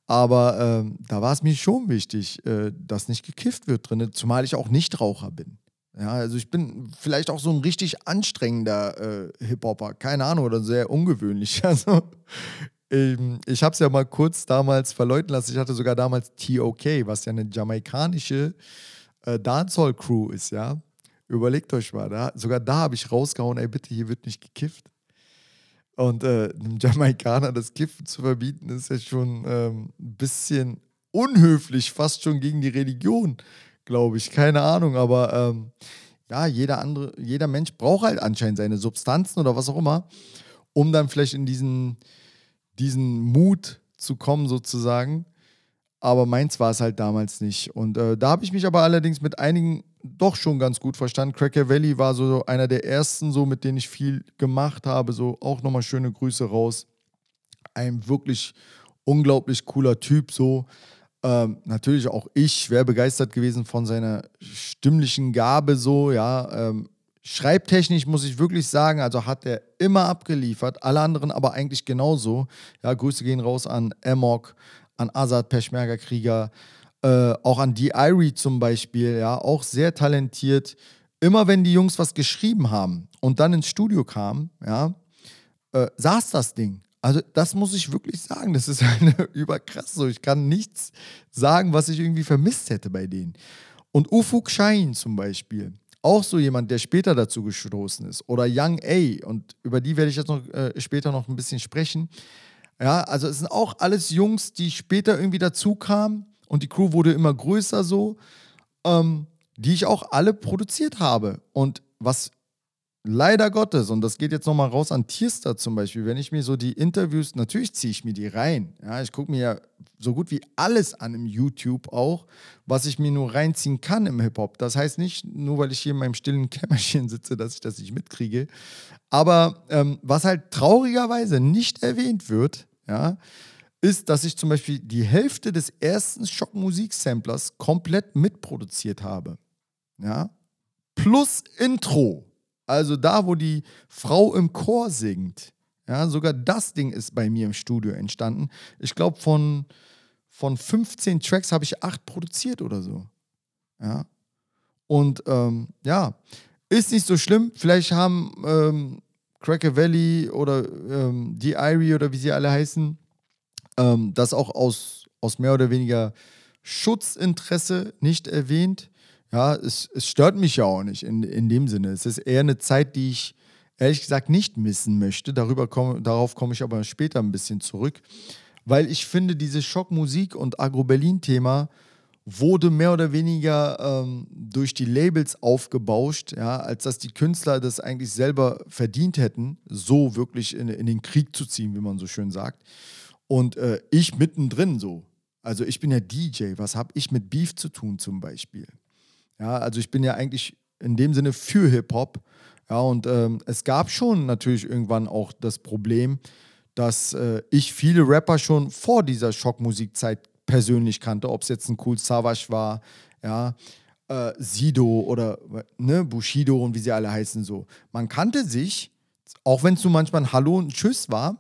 B: Aber ähm, da war es mir schon wichtig, äh, dass nicht gekifft wird drin, zumal ich auch Nichtraucher bin. Ja, also ich bin vielleicht auch so ein richtig anstrengender äh, Hip-Hopper, keine Ahnung, oder sehr ungewöhnlich. Also ähm, ich habe es ja mal kurz damals verleuten lassen. Ich hatte sogar damals TOK, was ja eine jamaikanische äh, Dancehall-Crew ist, ja. Überlegt euch mal, da, sogar da habe ich rausgehauen, ey, bitte, hier wird nicht gekifft. Und äh, einem Jamaikaner das Kiffen zu verbieten, ist ja schon ähm, ein bisschen unhöflich, fast schon gegen die Religion, glaube ich. Keine Ahnung, aber ähm, ja, jeder andere, jeder Mensch braucht halt anscheinend seine Substanzen oder was auch immer, um dann vielleicht in diesen, diesen Mut zu kommen, sozusagen. Aber meins war es halt damals nicht. Und äh, da habe ich mich aber allerdings mit einigen doch schon ganz gut verstanden. Cracker Valley war so einer der ersten, so mit denen ich viel gemacht habe. So auch nochmal schöne Grüße raus. Ein wirklich unglaublich cooler Typ, so. Ähm, natürlich auch ich wäre begeistert gewesen von seiner stimmlichen Gabe, so, ja. Ähm, schreibtechnisch muss ich wirklich sagen, also hat er immer abgeliefert, alle anderen aber eigentlich genauso. Ja, Grüße gehen raus an Amok, an Azad Peschmerga-Krieger, äh, auch an die Irie zum Beispiel, ja, auch sehr talentiert. Immer wenn die Jungs was geschrieben haben und dann ins Studio kamen, ja, äh, saß das Ding. Also das muss ich wirklich sagen, das ist eine überkrass so. Ich kann nichts sagen, was ich irgendwie vermisst hätte bei denen. Und Ufuk Shahin zum Beispiel, auch so jemand, der später dazu gestoßen ist. Oder Young A, und über die werde ich jetzt noch äh, später noch ein bisschen sprechen. Ja, also es sind auch alles Jungs, die später irgendwie dazu kamen und die Crew wurde immer größer so, ähm, die ich auch alle produziert habe. Und was leider Gottes, und das geht jetzt nochmal raus an Tierster zum Beispiel, wenn ich mir so die Interviews, natürlich ziehe ich mir die rein. Ja, ich gucke mir ja so gut wie alles an im YouTube auch, was ich mir nur reinziehen kann im Hip-Hop. Das heißt nicht, nur weil ich hier in meinem stillen Kämmerchen sitze, dass ich das nicht mitkriege. Aber ähm, was halt traurigerweise nicht erwähnt wird, ja, ist, dass ich zum Beispiel die Hälfte des ersten Schockmusik-Samplers komplett mitproduziert habe. Ja? Plus Intro. Also da, wo die Frau im Chor singt. Ja, sogar das Ding ist bei mir im Studio entstanden. Ich glaube, von, von 15 Tracks habe ich acht produziert oder so. Ja. Und ähm, ja, ist nicht so schlimm. Vielleicht haben ähm, Cracker Valley oder ähm, die Irie oder wie sie alle heißen, ähm, das auch aus, aus mehr oder weniger Schutzinteresse nicht erwähnt. Ja, es, es stört mich ja auch nicht in, in dem Sinne. Es ist eher eine Zeit, die ich ehrlich gesagt nicht missen möchte. Darüber komm, darauf komme ich aber später ein bisschen zurück. Weil ich finde, diese Schockmusik und Agro-Berlin-Thema wurde mehr oder weniger ähm, durch die Labels aufgebauscht, ja, als dass die Künstler das eigentlich selber verdient hätten, so wirklich in, in den Krieg zu ziehen, wie man so schön sagt. Und äh, ich mittendrin so. Also ich bin ja DJ, was habe ich mit Beef zu tun zum Beispiel? Ja, also ich bin ja eigentlich in dem Sinne für Hip-Hop. Ja, und ähm, es gab schon natürlich irgendwann auch das Problem, dass äh, ich viele Rapper schon vor dieser Schockmusikzeit persönlich kannte, ob es jetzt ein Cool Savage war, ja, äh, Sido oder ne, Bushido und wie sie alle heißen so. Man kannte sich, auch wenn es so manchmal ein Hallo und Tschüss war,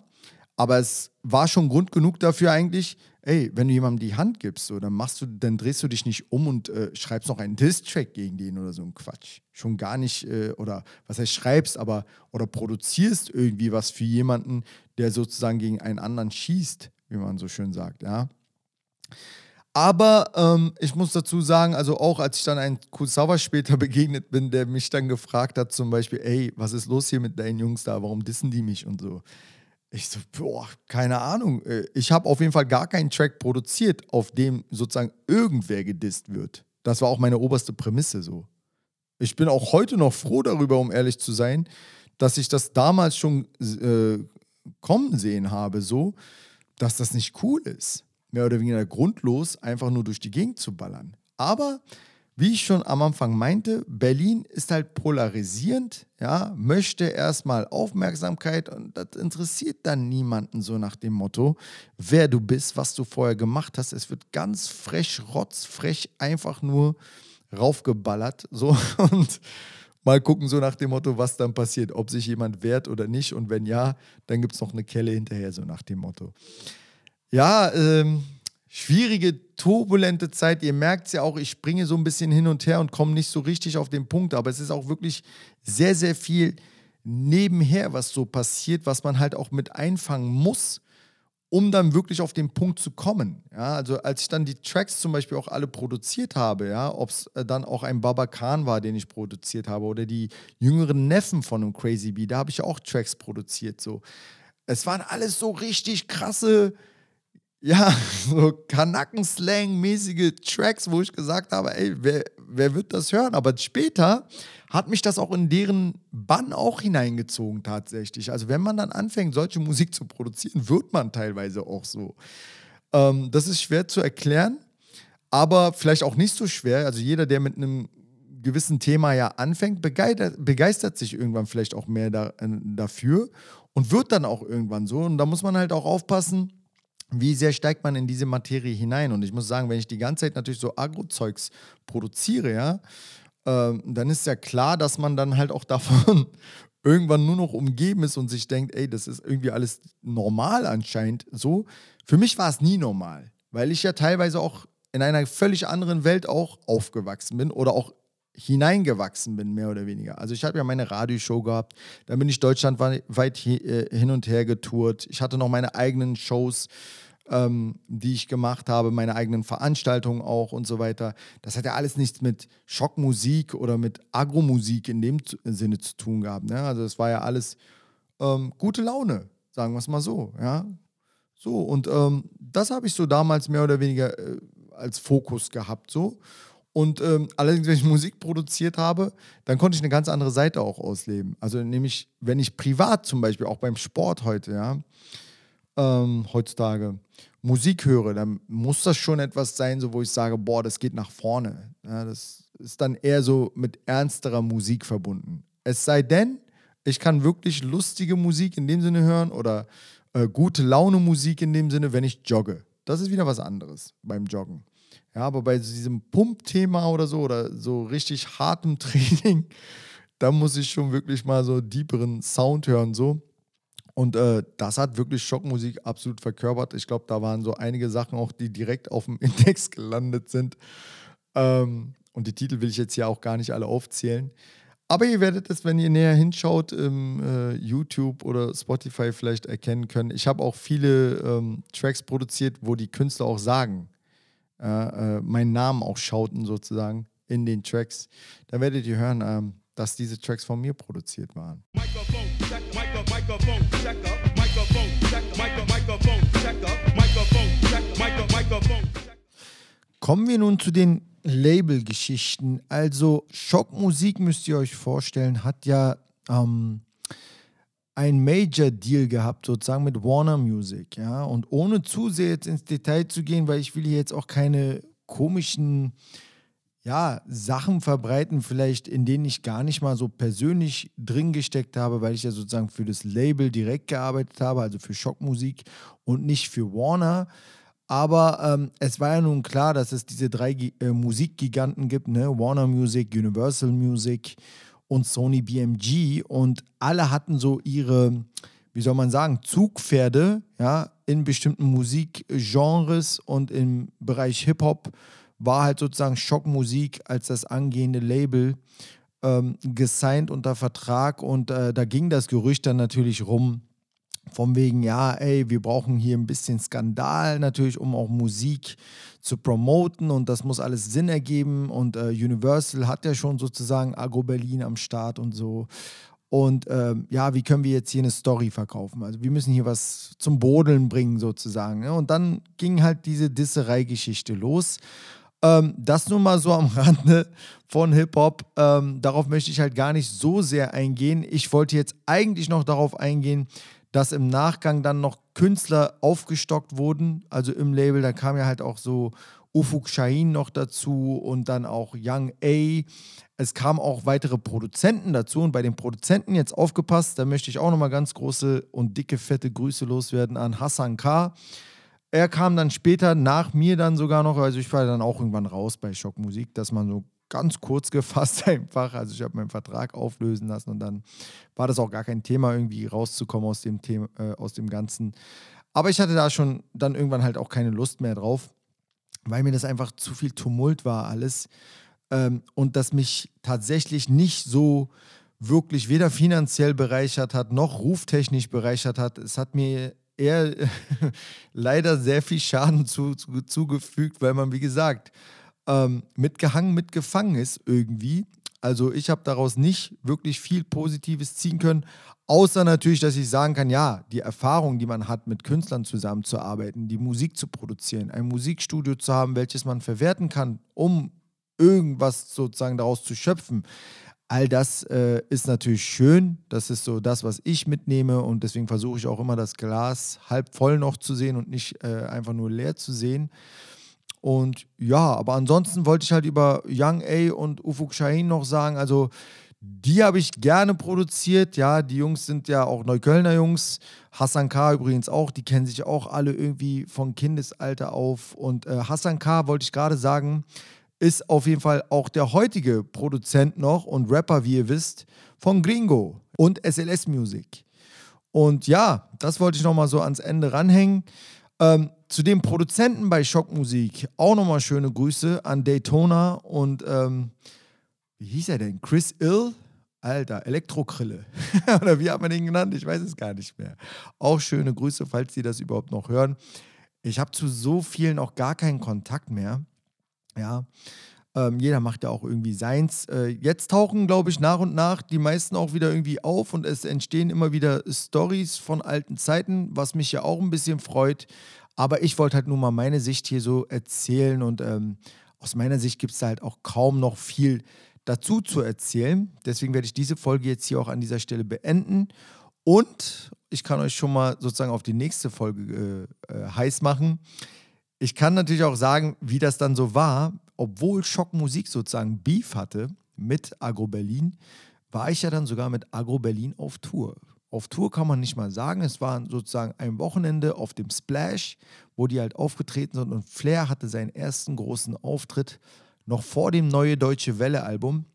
B: aber es war schon Grund genug dafür eigentlich, ey, wenn du jemandem die Hand gibst, so, dann machst du, dann drehst du dich nicht um und äh, schreibst noch einen Diss-Track gegen den oder so ein Quatsch. Schon gar nicht, äh, oder was heißt schreibst, aber oder produzierst irgendwie was für jemanden, der sozusagen gegen einen anderen schießt, wie man so schön sagt, ja. Aber ähm, ich muss dazu sagen, also auch als ich dann einem Kusawa später begegnet bin, der mich dann gefragt hat, zum Beispiel, ey, was ist los hier mit deinen Jungs da? Warum dissen die mich und so? Ich so, boah, keine Ahnung. Äh, ich habe auf jeden Fall gar keinen Track produziert, auf dem sozusagen irgendwer gedisst wird. Das war auch meine oberste Prämisse so. Ich bin auch heute noch froh darüber, um ehrlich zu sein, dass ich das damals schon äh, kommen sehen habe, so, dass das nicht cool ist mehr oder weniger grundlos einfach nur durch die Gegend zu ballern. Aber wie ich schon am Anfang meinte, Berlin ist halt polarisierend, ja, möchte erstmal Aufmerksamkeit und das interessiert dann niemanden so nach dem Motto, wer du bist, was du vorher gemacht hast. Es wird ganz frech, rotzfrech einfach nur raufgeballert so und mal gucken so nach dem Motto, was dann passiert, ob sich jemand wehrt oder nicht und wenn ja, dann gibt es noch eine Kelle hinterher so nach dem Motto. Ja, ähm, schwierige, turbulente Zeit. Ihr merkt es ja auch, ich springe so ein bisschen hin und her und komme nicht so richtig auf den Punkt. Aber es ist auch wirklich sehr, sehr viel nebenher, was so passiert, was man halt auch mit einfangen muss. um dann wirklich auf den Punkt zu kommen. Ja, also als ich dann die Tracks zum Beispiel auch alle produziert habe, ja, ob es äh, dann auch ein Baba Khan war, den ich produziert habe, oder die jüngeren Neffen von einem Crazy Bee, da habe ich auch Tracks produziert. So. Es waren alles so richtig krasse, ja, so Kanaken-Slang-mäßige Tracks, wo ich gesagt habe, ey, wer, wer wird das hören? Aber später hat mich das auch in deren Bann auch hineingezogen tatsächlich. Also wenn man dann anfängt, solche Musik zu produzieren, wird man teilweise auch so. Ähm, das ist schwer zu erklären, aber vielleicht auch nicht so schwer. Also jeder, der mit einem gewissen Thema ja anfängt, begeistert, begeistert sich irgendwann vielleicht auch mehr da, äh, dafür und wird dann auch irgendwann so. Und da muss man halt auch aufpassen, wie sehr steigt man in diese Materie hinein? Und ich muss sagen, wenn ich die ganze Zeit natürlich so Agro-Zeugs produziere, ja, ähm, dann ist ja klar, dass man dann halt auch davon irgendwann nur noch umgeben ist und sich denkt, ey, das ist irgendwie alles normal anscheinend so. Für mich war es nie normal, weil ich ja teilweise auch in einer völlig anderen Welt auch aufgewachsen bin oder auch hineingewachsen bin, mehr oder weniger. Also ich habe ja meine Radioshow gehabt, dann bin ich deutschlandweit äh, hin und her getourt. Ich hatte noch meine eigenen Shows ähm, die ich gemacht habe, meine eigenen Veranstaltungen auch und so weiter. Das hat ja alles nichts mit Schockmusik oder mit Agromusik in dem Sinne zu tun gehabt. Ne? Also es war ja alles ähm, gute Laune, sagen wir es mal so. Ja? So, und ähm, das habe ich so damals mehr oder weniger äh, als Fokus gehabt. So. Und ähm, allerdings, wenn ich Musik produziert habe, dann konnte ich eine ganz andere Seite auch ausleben. Also nämlich, wenn ich privat zum Beispiel, auch beim Sport heute, ja, ähm, heutzutage Musik höre, dann muss das schon etwas sein, so wo ich sage, boah, das geht nach vorne. Ja, das ist dann eher so mit ernsterer Musik verbunden. Es sei denn, ich kann wirklich lustige Musik in dem Sinne hören oder äh, gute Laune Musik in dem Sinne, wenn ich jogge. Das ist wieder was anderes beim Joggen. Ja, aber bei diesem Pump-Thema oder so oder so richtig hartem Training, da muss ich schon wirklich mal so deeperen Sound hören, so. Und äh, das hat wirklich Schockmusik absolut verkörpert. Ich glaube, da waren so einige Sachen auch, die direkt auf dem Index gelandet sind. Ähm, und die Titel will ich jetzt hier auch gar nicht alle aufzählen. Aber ihr werdet es, wenn ihr näher hinschaut, im äh, YouTube oder Spotify vielleicht erkennen können. Ich habe auch viele ähm, Tracks produziert, wo die Künstler auch sagen, äh, äh, meinen Namen auch schauten sozusagen in den Tracks. Da werdet ihr hören, ähm, dass diese Tracks von mir produziert waren. Mikrofon, check, Mikrofon, check up, Mikrofon, check, Mikrofon, check up, Mikrofon, check, Mikrofon. Kommen wir nun zu den Label-Geschichten. Also Schockmusik müsst ihr euch vorstellen, hat ja ähm, ein Major-Deal gehabt, sozusagen mit Warner Music, ja. Und ohne zu sehr jetzt ins Detail zu gehen, weil ich will hier jetzt auch keine komischen ja, Sachen verbreiten, vielleicht in denen ich gar nicht mal so persönlich drin gesteckt habe, weil ich ja sozusagen für das Label direkt gearbeitet habe, also für Schockmusik und nicht für Warner. Aber ähm, es war ja nun klar, dass es diese drei äh, Musikgiganten gibt, ne? Warner Music, Universal Music und Sony BMG. Und alle hatten so ihre, wie soll man sagen, Zugpferde ja, in bestimmten Musikgenres und im Bereich Hip-Hop war halt sozusagen Schockmusik als das angehende Label ähm, gesigned unter Vertrag und äh, da ging das Gerücht dann natürlich rum, von wegen, ja, ey, wir brauchen hier ein bisschen Skandal natürlich, um auch Musik zu promoten und das muss alles Sinn ergeben und äh, Universal hat ja schon sozusagen Agro Berlin am Start und so. Und ähm, ja, wie können wir jetzt hier eine Story verkaufen? Also wir müssen hier was zum Bodeln bringen sozusagen. Ne? Und dann ging halt diese Disserei-Geschichte los. Ähm, das nur mal so am Rande von Hip-Hop. Ähm, darauf möchte ich halt gar nicht so sehr eingehen. Ich wollte jetzt eigentlich noch darauf eingehen, dass im Nachgang dann noch Künstler aufgestockt wurden. Also im Label, da kam ja halt auch so Ufuk Shahin noch dazu und dann auch Young A. Es kamen auch weitere Produzenten dazu und bei den Produzenten jetzt aufgepasst, da möchte ich auch nochmal ganz große und dicke, fette Grüße loswerden an Hassan K er kam dann später nach mir dann sogar noch, also ich war dann auch irgendwann raus bei Schockmusik, dass man so ganz kurz gefasst einfach, also ich habe meinen Vertrag auflösen lassen und dann war das auch gar kein Thema, irgendwie rauszukommen aus dem Thema, äh, aus dem Ganzen. Aber ich hatte da schon dann irgendwann halt auch keine Lust mehr drauf, weil mir das einfach zu viel Tumult war alles ähm, und das mich tatsächlich nicht so wirklich weder finanziell bereichert hat, noch ruftechnisch bereichert hat. Es hat mir eher leider sehr viel Schaden zu, zu, zugefügt, weil man, wie gesagt, ähm, mitgehangen, mitgefangen ist irgendwie. Also ich habe daraus nicht wirklich viel Positives ziehen können, außer natürlich, dass ich sagen kann, ja, die Erfahrung, die man hat, mit Künstlern zusammenzuarbeiten, die Musik zu produzieren, ein Musikstudio zu haben, welches man verwerten kann, um irgendwas sozusagen daraus zu schöpfen. All das äh, ist natürlich schön. Das ist so das, was ich mitnehme. Und deswegen versuche ich auch immer das Glas halb voll noch zu sehen und nicht äh, einfach nur leer zu sehen. Und ja, aber ansonsten wollte ich halt über Young A und Ufuk Shahin noch sagen. Also, die habe ich gerne produziert. Ja, die Jungs sind ja auch Neuköllner Jungs. Hassan K. übrigens auch. Die kennen sich auch alle irgendwie von Kindesalter auf. Und äh, Hassan K. wollte ich gerade sagen, ist auf jeden Fall auch der heutige Produzent noch und Rapper, wie ihr wisst, von Gringo und SLS Music. Und ja, das wollte ich nochmal so ans Ende ranhängen. Ähm, zu dem Produzenten bei Schockmusik auch nochmal schöne Grüße an Daytona und ähm, wie hieß er denn? Chris Ill? Alter, Elektrokrille. Oder wie hat man den genannt? Ich weiß es gar nicht mehr. Auch schöne Grüße, falls Sie das überhaupt noch hören. Ich habe zu so vielen auch gar keinen Kontakt mehr. Ja. Ähm, jeder macht ja auch irgendwie seins. Äh, jetzt tauchen, glaube ich, nach und nach die meisten auch wieder irgendwie auf und es entstehen immer wieder Stories von alten Zeiten, was mich ja auch ein bisschen freut. Aber ich wollte halt nur mal meine Sicht hier so erzählen und ähm, aus meiner Sicht gibt es da halt auch kaum noch viel dazu zu erzählen. Deswegen werde ich diese Folge jetzt hier auch an dieser Stelle beenden. Und ich kann euch schon mal sozusagen auf die nächste Folge äh, äh, heiß machen. Ich kann natürlich auch sagen, wie das dann so war. Obwohl Schockmusik sozusagen Beef hatte mit Agro Berlin, war ich ja dann sogar mit Agro Berlin auf Tour. Auf Tour kann man nicht mal sagen. Es war sozusagen ein Wochenende auf dem Splash, wo die halt aufgetreten sind und Flair hatte seinen ersten großen Auftritt noch vor dem Neue Deutsche Welle Album.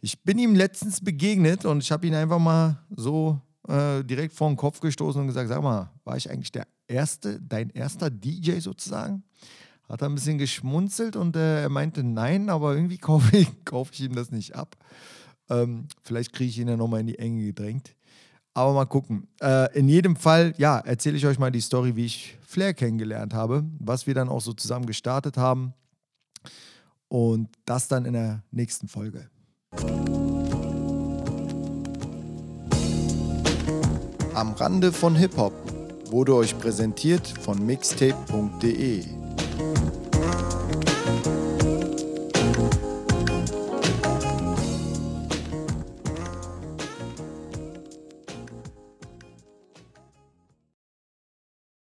B: Ich bin ihm letztens begegnet und ich habe ihn einfach mal so äh, direkt vor den Kopf gestoßen und gesagt, sag mal, war ich eigentlich der erste, dein erster DJ sozusagen? Hat er ein bisschen geschmunzelt und äh, er meinte nein, aber irgendwie kaufe ich, kauf ich ihm das nicht ab. Ähm, vielleicht kriege ich ihn ja nochmal in die Enge gedrängt. Aber mal gucken. Äh, in jedem Fall, ja, erzähle ich euch mal die Story, wie ich Flair kennengelernt habe, was wir dann auch so zusammen gestartet haben. Und das dann in der nächsten Folge. Am Rande von Hip-Hop wurde euch präsentiert von mixtape.de.